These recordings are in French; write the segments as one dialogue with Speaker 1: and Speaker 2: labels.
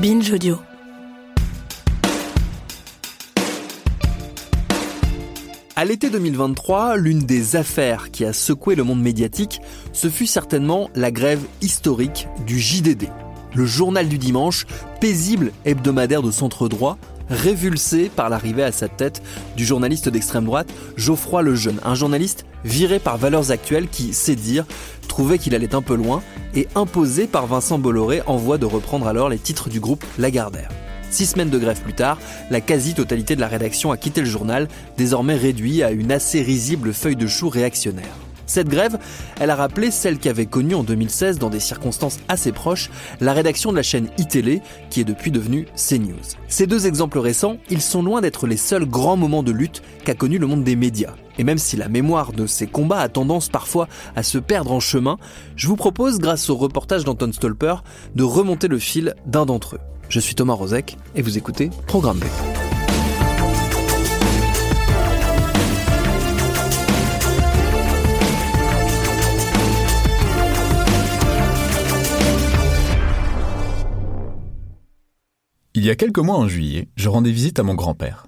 Speaker 1: Binge Audio.
Speaker 2: À l'été 2023, l'une des affaires qui a secoué le monde médiatique, ce fut certainement la grève historique du JDD, le journal du dimanche, paisible hebdomadaire de centre droit, révulsé par l'arrivée à sa tête du journaliste d'extrême droite Geoffroy Lejeune, un journaliste viré par Valeurs Actuelles qui, sait dire, trouvait qu'il allait un peu loin et imposé par Vincent Bolloré en voie de reprendre alors les titres du groupe Lagardère. Six semaines de grève plus tard, la quasi-totalité de la rédaction a quitté le journal, désormais réduit à une assez risible feuille de chou réactionnaire. Cette grève, elle a rappelé celle qu'avait connue en 2016 dans des circonstances assez proches la rédaction de la chaîne iTélé, qui est depuis devenue CNews. Ces deux exemples récents, ils sont loin d'être les seuls grands moments de lutte qu'a connu le monde des médias. Et même si la mémoire de ces combats a tendance parfois à se perdre en chemin, je vous propose, grâce au reportage d'Anton Stolper, de remonter le fil d'un d'entre eux. Je suis Thomas Rozek et vous écoutez Programme B.
Speaker 3: Il y a quelques mois en juillet, je rendais visite à mon grand-père.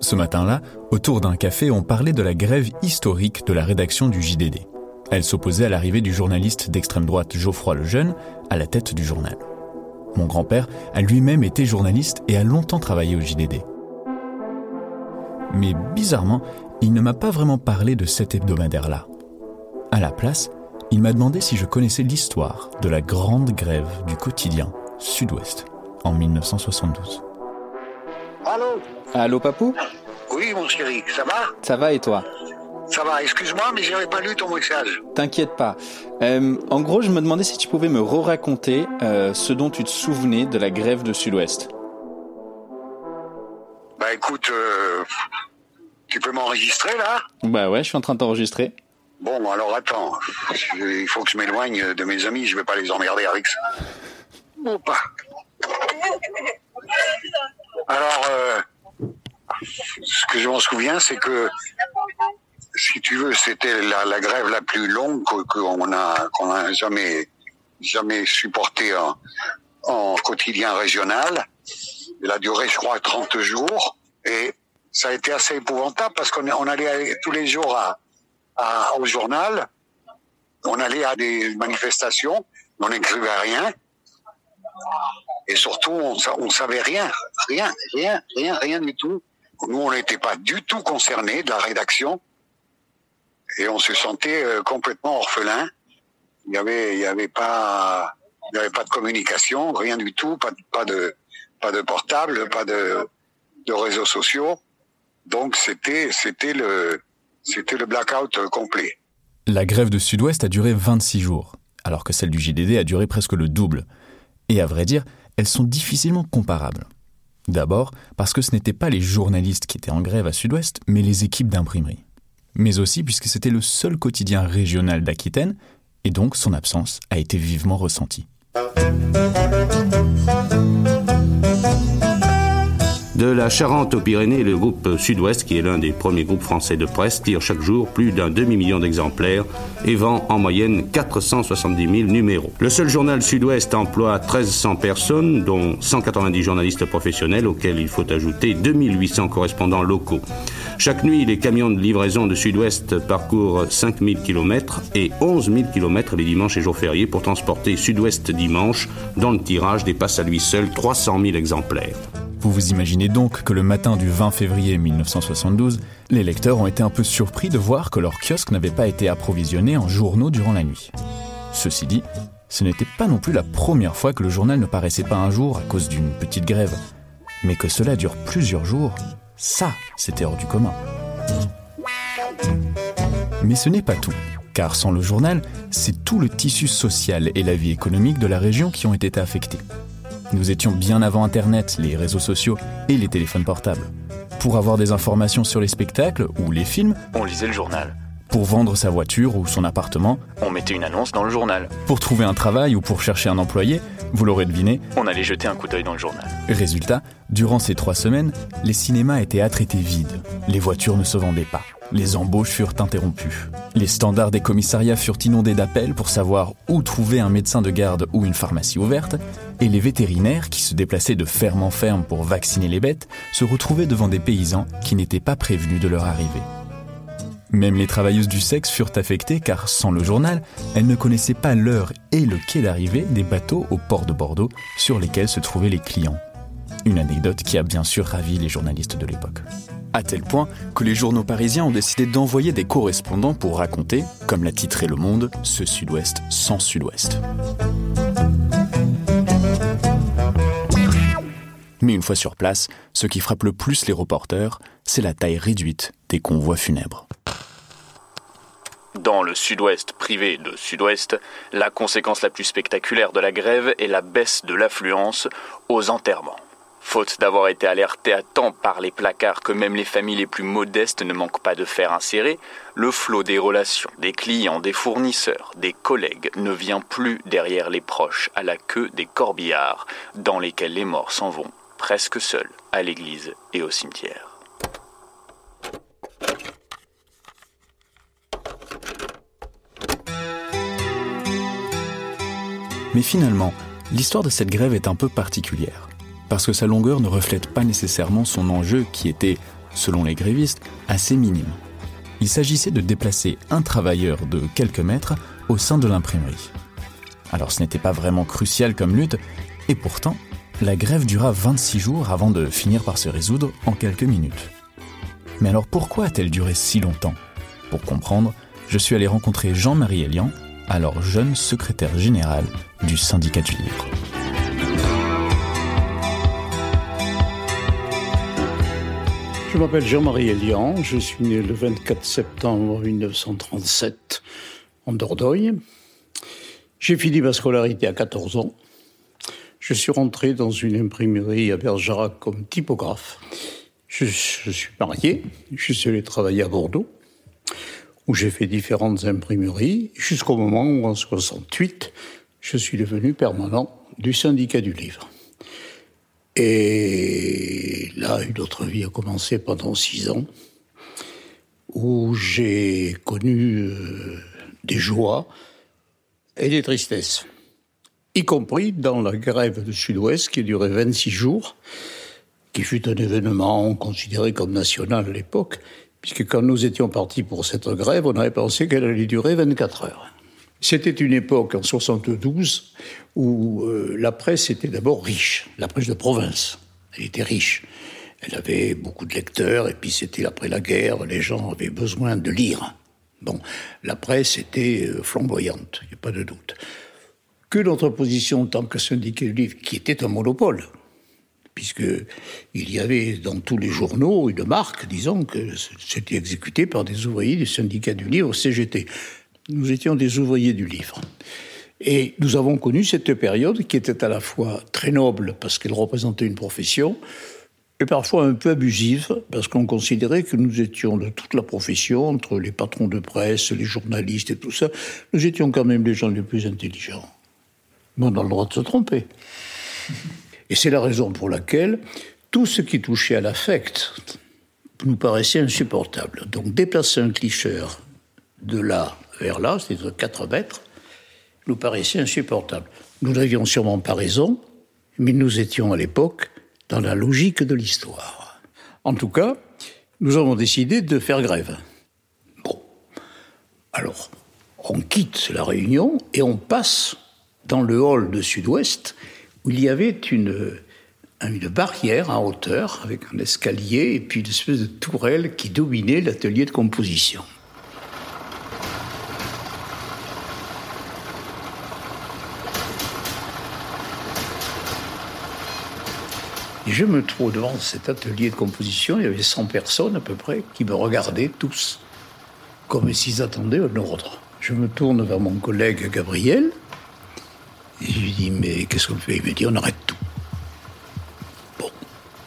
Speaker 3: Ce matin-là, autour d'un café, on parlait de la grève historique de la rédaction du JDD. Elle s'opposait à l'arrivée du journaliste d'extrême droite Geoffroy Lejeune à la tête du journal. Mon grand-père a lui-même été journaliste et a longtemps travaillé au JDD. Mais bizarrement, il ne m'a pas vraiment parlé de cet hebdomadaire-là. À la place, il m'a demandé si je connaissais l'histoire de la grande grève du quotidien Sud-Ouest en 1972.
Speaker 4: Allô?
Speaker 5: Allô papou?
Speaker 4: Oui mon chéri, ça va?
Speaker 5: Ça va et toi?
Speaker 4: Ça va, excuse-moi mais j'avais pas lu ton message.
Speaker 5: T'inquiète pas. Euh, en gros, je me demandais si tu pouvais me re-raconter euh, ce dont tu te souvenais de la grève de Sud-Ouest.
Speaker 4: Bah écoute, euh, tu peux m'enregistrer là?
Speaker 5: Bah ouais, je suis en train de t'enregistrer.
Speaker 4: Bon alors attends, il faut que je m'éloigne de mes amis, je vais pas les emmerder avec ça. Ou pas? Alors, euh, ce que je m'en souviens, c'est que, si tu veux, c'était la, grève la plus longue qu'on a, qu'on a jamais, jamais supportée en, en quotidien régional. Elle a duré, je crois, 30 jours. Et ça a été assez épouvantable parce qu'on on allait tous les jours au journal. On allait à des manifestations. On n'écrivait rien. Et surtout, on, on savait rien, rien, rien, rien, rien du tout. Nous, on n'était pas du tout concernés de la rédaction, et on se sentait euh, complètement orphelin. Il y avait, y avait pas, avait pas de communication, rien du tout, pas, de- pas de, portable, pas de, de réseaux sociaux. Donc c'était, c'était le, c'était le blackout euh, complet.
Speaker 3: La grève de Sud-Ouest a duré 26 jours, alors que celle du JDD a duré presque le double. Et à vrai dire, elles sont difficilement comparables. D'abord parce que ce n'étaient pas les journalistes qui étaient en grève à Sud-Ouest, mais les équipes d'imprimerie. Mais aussi puisque c'était le seul quotidien régional d'Aquitaine, et donc son absence a été vivement ressentie.
Speaker 6: De la Charente aux Pyrénées, le groupe Sud-Ouest, qui est l'un des premiers groupes français de presse, tire chaque jour plus d'un demi-million d'exemplaires et vend en moyenne 470 000 numéros. Le seul journal Sud-Ouest emploie 1300 personnes, dont 190 journalistes professionnels, auxquels il faut ajouter 2800 correspondants locaux. Chaque nuit, les camions de livraison de Sud-Ouest parcourent 5000 km et 11 000 km les dimanches et jours fériés pour transporter Sud-Ouest dimanche, dont le tirage dépasse à lui seul 300 000 exemplaires.
Speaker 3: Vous vous imaginez donc que le matin du 20 février 1972, les lecteurs ont été un peu surpris de voir que leur kiosque n'avait pas été approvisionné en journaux durant la nuit. Ceci dit, ce n'était pas non plus la première fois que le journal ne paraissait pas un jour à cause d'une petite grève. Mais que cela dure plusieurs jours, ça, c'était hors du commun. Mais ce n'est pas tout, car sans le journal, c'est tout le tissu social et la vie économique de la région qui ont été affectés. Nous étions bien avant Internet, les réseaux sociaux et les téléphones portables. Pour avoir des informations sur les spectacles ou les films,
Speaker 2: On lisait le journal.
Speaker 3: pour vendre sa voiture ou son appartement,
Speaker 2: On mettait une annonce dans le journal.
Speaker 3: pour trouver un travail ou pour chercher un employé, vous l'aurez deviné,
Speaker 2: On allait jeter un coup d'œil dans le journal.
Speaker 3: Résultat, durant ces trois semaines, les cinémas étaient à traiter vides. Les voitures ne se vendaient pas. Les embauches furent interrompues. Les standards des commissariats furent inondés d'appels pour savoir où trouver un médecin de garde ou une pharmacie ouverte. Et les vétérinaires, qui se déplaçaient de ferme en ferme pour vacciner les bêtes, se retrouvaient devant des paysans qui n'étaient pas prévenus de leur arrivée. Même les travailleuses du sexe furent affectées car, sans le journal, elles ne connaissaient pas l'heure et le quai d'arrivée des bateaux au port de Bordeaux sur lesquels se trouvaient les clients. Une anecdote qui a bien sûr ravi les journalistes de l'époque. À tel point que les journaux parisiens ont décidé d'envoyer des correspondants pour raconter, comme l'a titré Le Monde, ce Sud-Ouest sans Sud-Ouest. Mais une fois sur place, ce qui frappe le plus les reporters, c'est la taille réduite des convois funèbres.
Speaker 2: Dans le sud-ouest privé de sud-ouest, la conséquence la plus spectaculaire de la grève est la baisse de l'affluence aux enterrements. Faute d'avoir été alerté à temps par les placards que même les familles les plus modestes ne manquent pas de faire insérer, le flot des relations, des clients, des fournisseurs, des collègues ne vient plus derrière les proches à la queue des corbillards dans lesquels les morts s'en vont presque seuls à l'église et au cimetière.
Speaker 3: Mais finalement, l'histoire de cette grève est un peu particulière, parce que sa longueur ne reflète pas nécessairement son enjeu qui était, selon les grévistes, assez minime. Il s'agissait de déplacer un travailleur de quelques mètres au sein de l'imprimerie. Alors ce n'était pas vraiment crucial comme lutte, et pourtant, la grève dura 26 jours avant de finir par se résoudre en quelques minutes. Mais alors pourquoi a-t-elle duré si longtemps? Pour comprendre, je suis allé rencontrer Jean-Marie Elian, alors jeune secrétaire général du syndicat du livre.
Speaker 1: Je m'appelle Jean-Marie Elian, je suis né le 24 septembre 1937 en Dordogne. J'ai fini ma scolarité à 14 ans. Je suis rentré dans une imprimerie à Bergerac comme typographe. Je, je suis marié, je suis allé travailler à Bordeaux, où j'ai fait différentes imprimeries, jusqu'au moment où, en 68, je suis devenu permanent du syndicat du livre. Et là, une autre vie a commencé pendant six ans, où j'ai connu euh, des joies et des tristesses, y compris dans la grève du Sud-Ouest qui a duré 26 jours, qui fut un événement considéré comme national à l'époque, puisque quand nous étions partis pour cette grève, on avait pensé qu'elle allait durer 24 heures. C'était une époque, en 72, où euh, la presse était d'abord riche, la presse de province. Elle était riche. Elle avait beaucoup de lecteurs, et puis c'était après la guerre, les gens avaient besoin de lire. Bon, la presse était euh, flamboyante, il n'y a pas de doute. Que notre position en tant que syndicat du livre, qui était un monopole, puisque il y avait dans tous les journaux une marque, disons, que c'était exécuté par des ouvriers du syndicat du livre CGT. Nous étions des ouvriers du livre. Et nous avons connu cette période qui était à la fois très noble parce qu'elle représentait une profession, et parfois un peu abusive parce qu'on considérait que nous étions de toute la profession, entre les patrons de presse, les journalistes et tout ça, nous étions quand même les gens les plus intelligents. Mais on a le droit de se tromper. Et c'est la raison pour laquelle tout ce qui touchait à l'affect nous paraissait insupportable. Donc déplacer un clicheur de là vers là, c'est-à-dire 4 mètres, nous paraissait insupportable. Nous n'avions sûrement pas raison, mais nous étions à l'époque dans la logique de l'histoire. En tout cas, nous avons décidé de faire grève. Bon. Alors, on quitte la réunion et on passe dans le hall de Sud-Ouest où il y avait une, une barrière en hauteur avec un escalier et puis une espèce de tourelle qui dominait l'atelier de composition. Et je me trouve devant cet atelier de composition, il y avait 100 personnes à peu près qui me regardaient tous, comme s'ils attendaient un ordre. Je me tourne vers mon collègue Gabriel et je lui dis Mais qu'est-ce qu'on fait? Il me dit On arrête tout. Bon,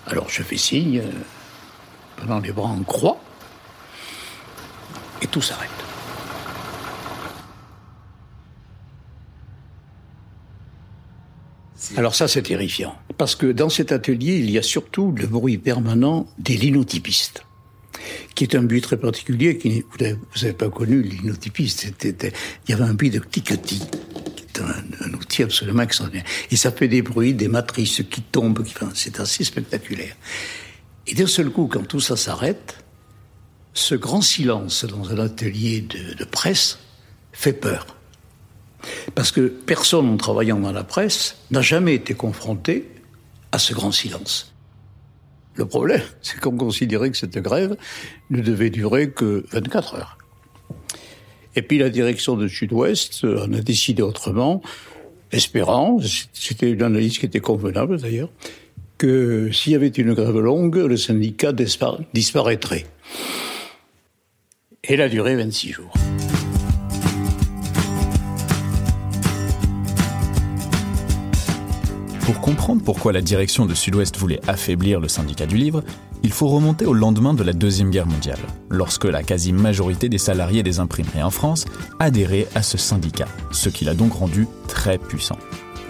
Speaker 1: alors je fais signe, euh, pendant les bras en croix, et tout s'arrête. Alors ça, c'est terrifiant. Parce que dans cet atelier, il y a surtout le bruit permanent des linotypistes, qui est un bruit très particulier. Qui, vous n'avez pas connu linotypiste. il y avait un bruit de cliquetis, qui est un, outil absolument extraordinaire. Et ça fait des bruits, des matrices qui tombent. Qui, c'est assez spectaculaire. Et d'un seul coup, quand tout ça s'arrête, ce grand silence dans un atelier de presse fait peur. Parce que personne en travaillant dans la presse n'a jamais été confronté à ce grand silence. Le problème, c'est qu'on considérait que cette grève ne devait durer que 24 heures. Et puis la direction de Sud-Ouest en a décidé autrement, espérant, c'était une analyse qui était convenable d'ailleurs, que s'il y avait une grève longue, le syndicat disparaîtrait. Elle a duré 26 jours.
Speaker 3: Comprendre pourquoi la direction de Sud-Ouest voulait affaiblir le syndicat du livre, il faut remonter au lendemain de la Deuxième Guerre mondiale, lorsque la quasi-majorité des salariés des imprimeries en France adhéraient à ce syndicat, ce qui l'a donc rendu très puissant.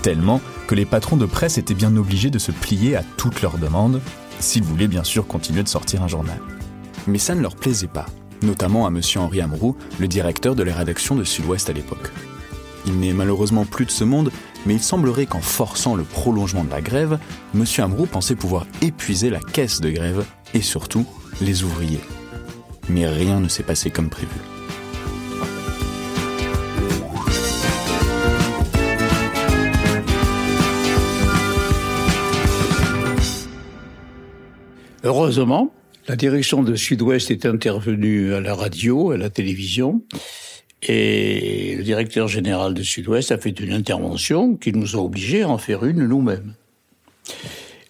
Speaker 3: Tellement que les patrons de presse étaient bien obligés de se plier à toutes leurs demandes, s'ils voulaient bien sûr continuer de sortir un journal. Mais ça ne leur plaisait pas, notamment à M. Henri Amroux, le directeur de la rédaction de Sud-Ouest à l'époque. Il n'est malheureusement plus de ce monde, mais il semblerait qu'en forçant le prolongement de la grève, M. Amrou pensait pouvoir épuiser la caisse de grève et surtout les ouvriers. Mais rien ne s'est passé comme prévu.
Speaker 1: Heureusement, la direction de Sud-Ouest est intervenue à la radio, à la télévision, et le directeur général de Sud-Ouest a fait une intervention qui nous a obligés à en faire une nous-mêmes.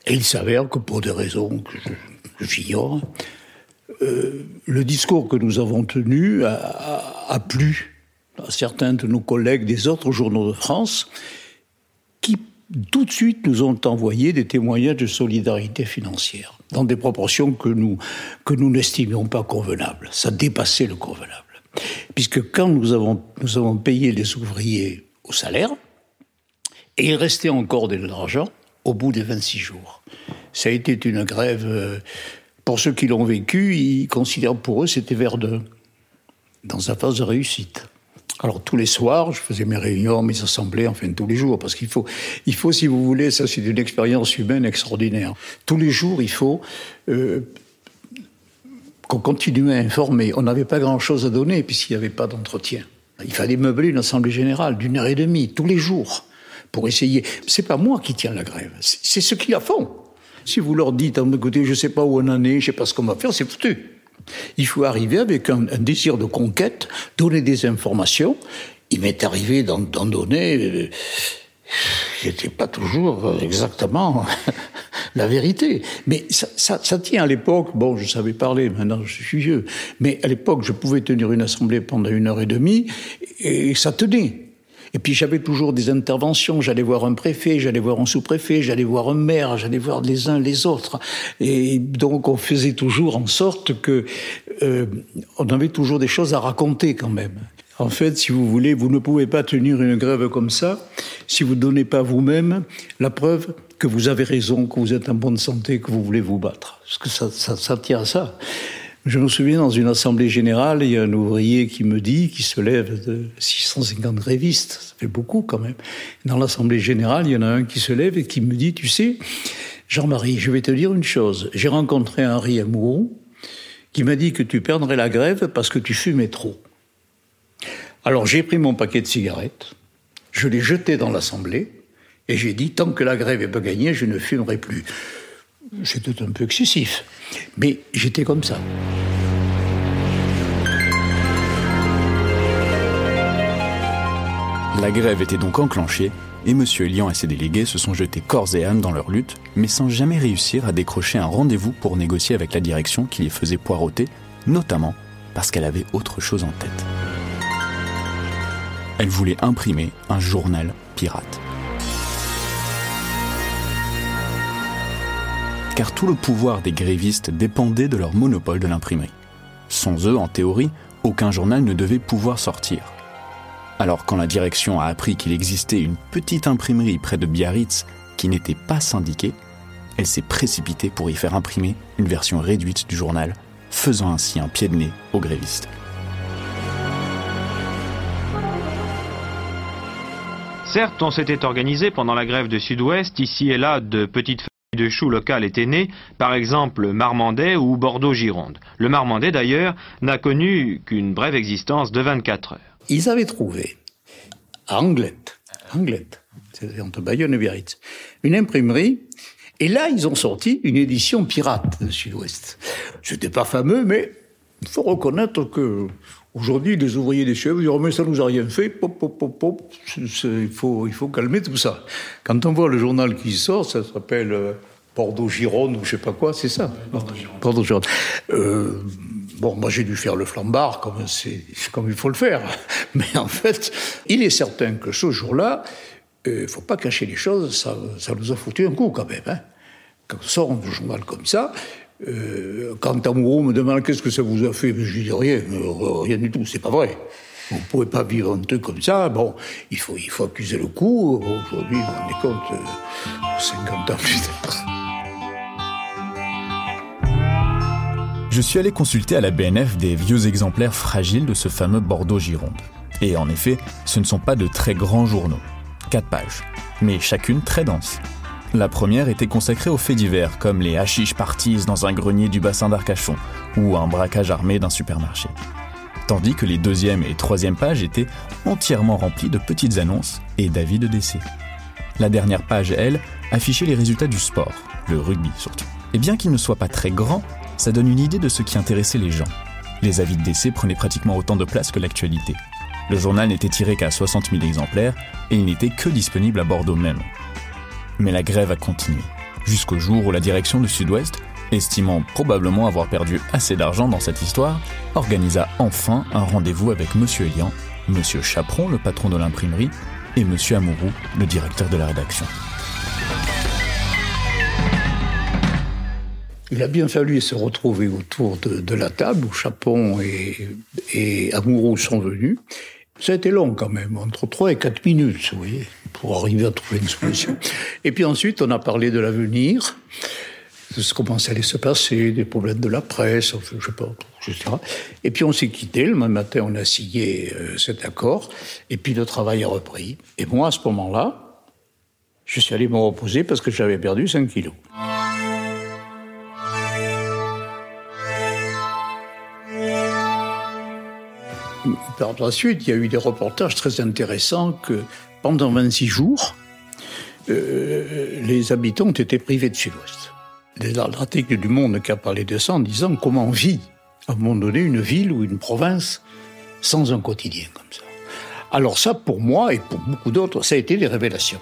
Speaker 1: Et il s'avère que pour des raisons que j'ignore, euh, le discours que nous avons tenu a, plu à certains de nos collègues des autres journaux de France qui tout de suite nous ont envoyé des témoignages de solidarité financière dans des proportions que nous que nous n'estimions pas convenables. Ça dépassait le convenable. Puisque quand nous avons, payé les ouvriers au salaire, il restait encore de l'argent au bout des 26 jours. Ça a été une grève, euh, pour ceux qui l'ont vécu, ils considèrent pour eux c'était Verdun, dans sa phase de réussite. Alors tous les soirs, je faisais mes réunions, mes assemblées, enfin tous les jours, parce qu'il faut, il faut, si vous voulez, ça c'est une expérience humaine extraordinaire. Tous les jours, il faut euh, qu'on continuait à informer. On n'avait pas grand-chose à donner puisqu'il n'y avait pas d'entretien. Il fallait meubler une assemblée générale d'une heure et demie, tous les jours, pour essayer. C'est pas moi qui tiens la grève, c'est ceux qui la font. Si vous leur dites, écoutez, je ne sais pas où on en est, je sais pas ce qu'on va faire, c'est foutu. Il faut arriver avec un, désir de conquête, donner des informations. Il m'est arrivé d'en donner. Euh, n'était pas toujours exactement la vérité. Mais ça tient à l'époque, bon, je savais parler, maintenant je suis vieux, mais à l'époque, je pouvais tenir une assemblée pendant une heure et demie, et ça tenait. Et puis j'avais toujours des interventions, j'allais voir un préfet, j'allais voir un sous-préfet, j'allais voir un maire, j'allais voir les uns les autres. Et donc on faisait toujours en sorte que euh, on avait toujours des choses à raconter quand même. En fait, si vous voulez, vous ne pouvez pas tenir une grève comme ça si vous ne donnez pas vous-même la preuve que vous avez raison, que vous êtes en bonne santé, que vous voulez vous battre. Parce que ça, ça, ça tient à ça. Je me souviens, dans une assemblée générale, il y a un ouvrier qui me dit, qui se lève de 650 grévistes, ça fait beaucoup quand même. Dans l'assemblée générale, il y en a un qui se lève et qui me dit, tu sais, Jean-Marie, je vais te dire une chose. J'ai rencontré Henri Amouron qui m'a dit que tu perdrais la grève parce que tu fumais trop. Alors j'ai pris mon paquet de cigarettes, je l'ai jeté dans l'assemblée, et j'ai dit, tant que la grève n'est pas gagnée, je ne fumerai plus. C'était un peu excessif, mais j'étais comme ça.
Speaker 3: La grève était donc enclenchée et M. Elian et ses délégués se sont jetés corps et âme dans leur lutte, mais sans jamais réussir à décrocher un rendez-vous pour négocier avec la direction qui les faisait poireauter, notamment parce qu'elle avait autre chose en tête. Elle voulait imprimer un journal pirate. Car tout le pouvoir des grévistes dépendait de leur monopole de l'imprimerie. Sans eux, en théorie, aucun journal ne devait pouvoir sortir. Alors quand la direction a appris qu'il existait une petite imprimerie près de Biarritz qui n'était pas syndiquée, elle s'est précipitée pour y faire imprimer une version réduite du journal, faisant ainsi un pied de nez aux grévistes.
Speaker 7: Certes, on s'était organisé pendant la grève de Sud-Ouest, ici et là, de petites familles de choux locales étaient nées, par exemple Marmandais ou Bordeaux-Gironde. Le Marmandais, d'ailleurs, n'a connu qu'une brève existence de 24 heures.
Speaker 1: Ils avaient trouvé à Anglette, Anglette, c'est entre Bayonne et Biarritz, une imprimerie et là, ils ont sorti une édition pirate de Sud-Ouest. C'était pas fameux, mais il faut reconnaître que aujourd'hui, les ouvriers des chefs disent oh, mais ça nous a rien fait, pop, pop, pop, pop. il, faut, il faut calmer tout ça. Quand on voit le journal qui sort, ça s'appelle euh, Bordeaux-Gironde ou je sais pas quoi, c'est ça Bordeaux-Gironde. euh, bon, moi j'ai dû faire le flambard comme, comme il faut le faire. Mais en fait, il est certain que ce jour-là, il euh, ne faut pas cacher les choses, ça, ça, nous a foutu un coup quand même. Hein. Quand on sort un journal comme ça, euh, quand Amoureux me demande qu'est-ce que ça vous a fait, je dis rien, euh, rien du tout, c'est pas vrai. Vous ne pouvez pas vivre un truc comme ça. Bon, il faut, il faut accuser le coup. Aujourd'hui, on est compte, 50 ans plus tard.
Speaker 3: Je suis allé consulter à la BNF des vieux exemplaires fragiles de ce fameux Bordeaux-Gironde. Et en effet, ce ne sont pas de très grands journaux. 4 pages, mais chacune très dense. La première était consacrée aux faits divers, comme les hashish parties dans un grenier du bassin d'Arcachon ou un braquage armé d'un supermarché. Tandis que les deuxième et troisième pages étaient entièrement remplies de petites annonces et d'avis de décès. La dernière page, elle, affichait les résultats du sport, le rugby surtout. Et bien qu'il ne soit pas très grand, ça donne une idée de ce qui intéressait les gens. Les avis de décès prenaient pratiquement autant de place que l'actualité. Le journal n'était tiré qu'à 60 000 exemplaires et il n'était que disponible à Bordeaux même. Mais la grève a continué, jusqu'au jour où la direction du Sud-Ouest, estimant probablement avoir perdu assez d'argent dans cette histoire, organisa enfin un rendez-vous avec M. Elian, M. Chaperon, le patron de l'imprimerie, et M. Amourou, le directeur de la rédaction.
Speaker 1: Il a bien fallu se retrouver autour de, la table où Chapon et, et sont venus ça a été long quand même, entre 3 et 4 minutes, vous voyez, pour arriver à trouver une solution. Et puis ensuite, on a parlé de l'avenir, de ce comment ça allait se passer, des problèmes de la presse, je sais pas, etc. Et puis on s'est quitté, le même matin, on a signé euh, cet accord, et puis le travail a repris. Et moi, à ce moment-là, je suis allé me reposer parce que j'avais perdu 5 kilos. Par la suite, il y a eu des reportages très intéressants que pendant 26 jours, euh, les habitants ont été privés de Sud-Ouest. L'article du Monde qui a parlé de ça en disant comment vit, à un moment donné, une ville ou une province sans un quotidien comme ça. Alors ça, pour moi et pour beaucoup d'autres, ça a été des révélations.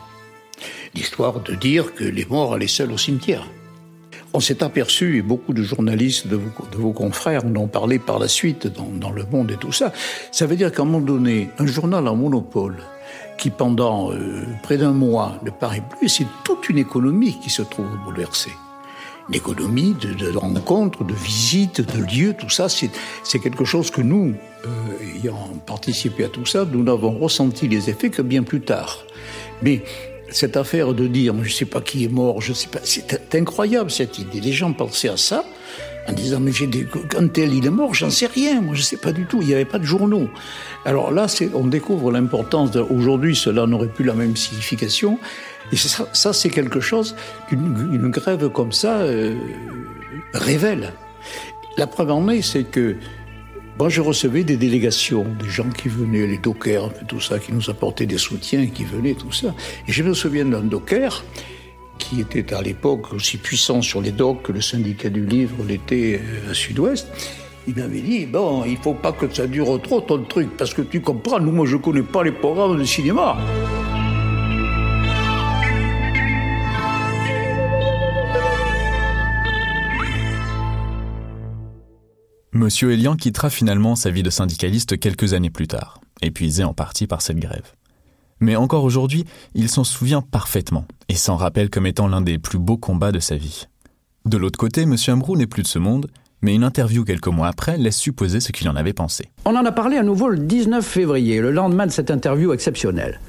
Speaker 1: L'histoire de dire que les morts allaient seuls au cimetière. On s'est aperçu, et beaucoup de journalistes de vos, confrères en ont parlé par la suite dans, Le Monde et tout ça, ça veut dire qu'à un moment donné, un journal en monopole, qui pendant euh, près d'un mois ne paraît plus, c'est toute une économie qui se trouve bouleversée. Une économie de, rencontres, de visites, de lieux, tout ça, c'est quelque chose que nous, euh, ayant participé à tout ça, nous n'avons ressenti les effets que bien plus tard. Mais cette affaire de dire, je ne sais pas qui est mort, je sais pas, c'est incroyable cette idée. Les gens pensaient à ça en disant, mais quand tel il est mort, j'en sais rien, moi je sais pas du tout, il n'y avait pas de journaux. Alors là, on découvre l'importance, aujourd'hui cela n'aurait plus la même signification, et ça, ça c'est quelque chose qu'une grève comme ça euh, révèle. La preuve en est, c'est que moi, je recevais des délégations, des gens qui venaient, les dockers, tout ça, qui nous apportaient des soutiens, qui venaient, tout ça. Et je me souviens d'un docker qui était à l'époque aussi puissant sur les docks que le syndicat du livre l'était euh, à Sud-Ouest. Il m'avait dit, bon, il faut pas que ça dure trop ton truc, parce que tu comprends, nous, moi, je connais pas les programmes de cinéma.
Speaker 3: Monsieur Elian quittera finalement sa vie de syndicaliste quelques années plus tard, épuisé en partie par cette grève. Mais encore aujourd'hui, il s'en souvient parfaitement et s'en rappelle comme étant l'un des plus beaux combats de sa vie. De l'autre côté, M. Ambrou n'est plus de ce monde, mais une interview quelques mois après laisse supposer ce qu'il en avait pensé.
Speaker 8: On en a parlé à nouveau le 19 février, le lendemain de cette interview exceptionnelle.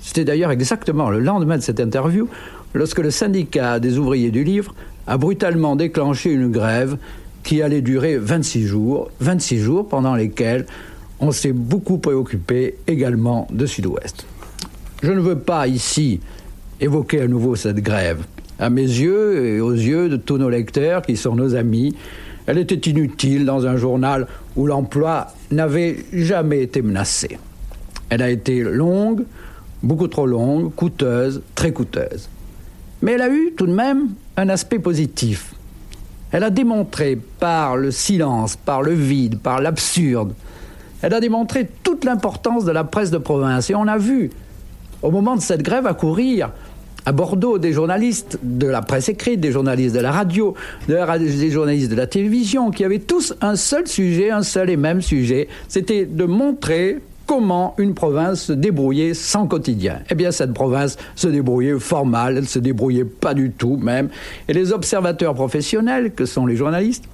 Speaker 8: C'était d'ailleurs exactement le lendemain de cette interview lorsque le syndicat des ouvriers du livre a brutalement déclenché une grève qui allait durer 26 jours, 26 jours pendant lesquels on s'est beaucoup préoccupé également de Sud-Ouest. Je ne veux pas ici évoquer à nouveau cette grève. À mes yeux et aux yeux de tous nos lecteurs qui sont nos amis, elle était inutile dans un journal où l'emploi n'avait jamais été menacé. Elle a été longue, beaucoup trop longue, coûteuse, très coûteuse. Mais elle a eu tout de même un aspect positif. Elle a démontré par le silence, par le vide, par l'absurde, elle a démontré toute l'importance de la presse de province. Et on a vu, au moment de cette grève, accourir à Bordeaux des journalistes de la presse écrite, des journalistes de la radio, des journalistes de la télévision, qui avaient tous un seul sujet, un seul et même sujet. C'était de montrer comment une province se débrouillait sans quotidien. Eh bien, cette province se débrouillait fort mal, elle se débrouillait pas du tout même. Et les observateurs professionnels, que sont les journalistes,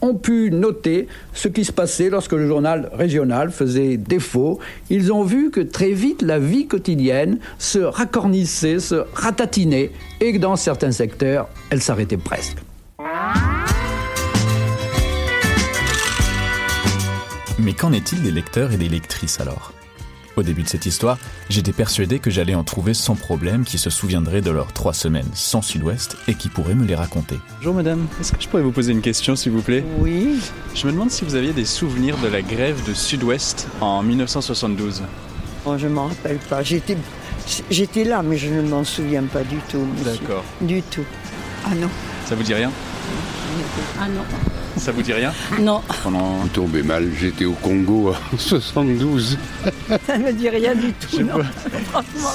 Speaker 8: ont pu noter ce qui se passait lorsque le journal régional faisait défaut. Ils ont vu que très vite la vie quotidienne se racornissait, se ratatinait et que dans certains secteurs, elle s'arrêtait presque.
Speaker 3: Mais qu'en est-il des lecteurs et des lectrices alors? Au début de cette histoire, j'étais persuadé que j'allais en trouver sans problème qui se souviendraient de leurs trois semaines sans Sud-Ouest et qui pourraient me les raconter.
Speaker 5: Bonjour madame, est-ce que je pourrais vous poser une question s'il vous plaît?
Speaker 9: Oui.
Speaker 5: Je me demande si vous aviez des souvenirs de la grève de Sud-Ouest en 1972.
Speaker 9: Oh, je m'en rappelle pas. J'étais, j'étais là, mais je ne m'en souviens pas du tout.
Speaker 5: D'accord.
Speaker 9: Du tout. Ah non.
Speaker 5: Ça vous dit rien?
Speaker 9: Ah non.
Speaker 5: Ça vous dit rien
Speaker 9: Non.
Speaker 5: Pendant...
Speaker 10: Vous tombez mal, j'étais au Congo en 72.
Speaker 9: Ça me dit rien du tout.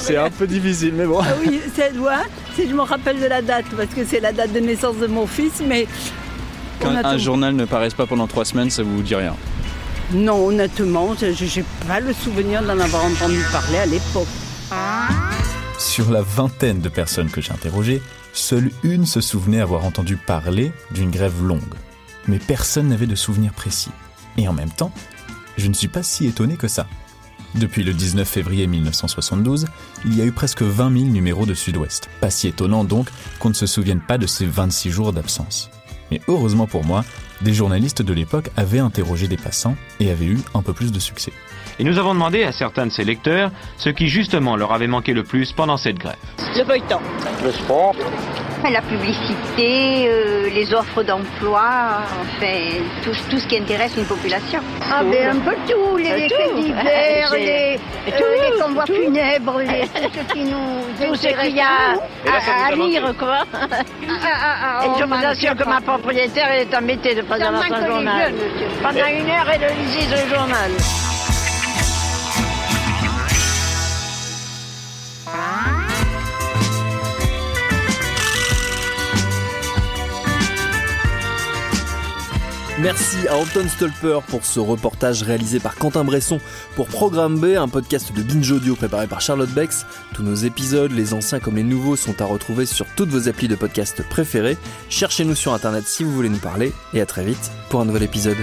Speaker 5: C'est un peu difficile, mais bon.
Speaker 9: Ah oui, c'est loin. Si je me rappelle de la date, parce que c'est la date de naissance de mon fils, mais.
Speaker 5: Quand un journal ne paraisse pas pendant trois semaines, ça vous dit rien
Speaker 9: Non, honnêtement, je n'ai pas le souvenir d'en avoir entendu parler à l'époque.
Speaker 3: Sur la vingtaine de personnes que j'ai interrogées, seule une se souvenait avoir entendu parler d'une grève longue mais personne n'avait de souvenir précis. Et en même temps, je ne suis pas si étonné que ça. Depuis le 19 février 1972, il y a eu presque 20 000 numéros de Sud-Ouest. Pas si étonnant donc qu'on ne se souvienne pas de ces 26 jours d'absence. Mais heureusement pour moi, des journalistes de l'époque avaient interrogé des passants et avaient eu un peu plus de succès.
Speaker 7: Et nous avons demandé à certains de ces lecteurs ce qui justement leur avait manqué le plus pendant cette grève.
Speaker 9: Le feuilleton.
Speaker 10: Le sport
Speaker 11: la publicité, euh, les offres d'emploi, enfin, tout, tout, ce qui intéresse une population.
Speaker 12: Ah, ben un peu tout, les, divers, les, euh, les convois funèbres, les, tout ce qui nous
Speaker 11: Tout ce qu'il y a à, à, lire, quoi.
Speaker 12: Ah, ah, ah,
Speaker 11: et je vous assure que ma propriétaire elle est embêtée de présent dans son journal. Pendant une heure, elle lisait le journal.
Speaker 2: Merci à Anton Stolper pour ce reportage réalisé par Quentin Bresson pour Programme B, un podcast de Binge Audio préparé par Charlotte Bex. Tous nos épisodes, les anciens comme les nouveaux, sont à retrouver sur toutes vos applis de podcast préférés. Cherchez-nous sur internet si vous voulez nous parler et à très vite pour un nouvel épisode.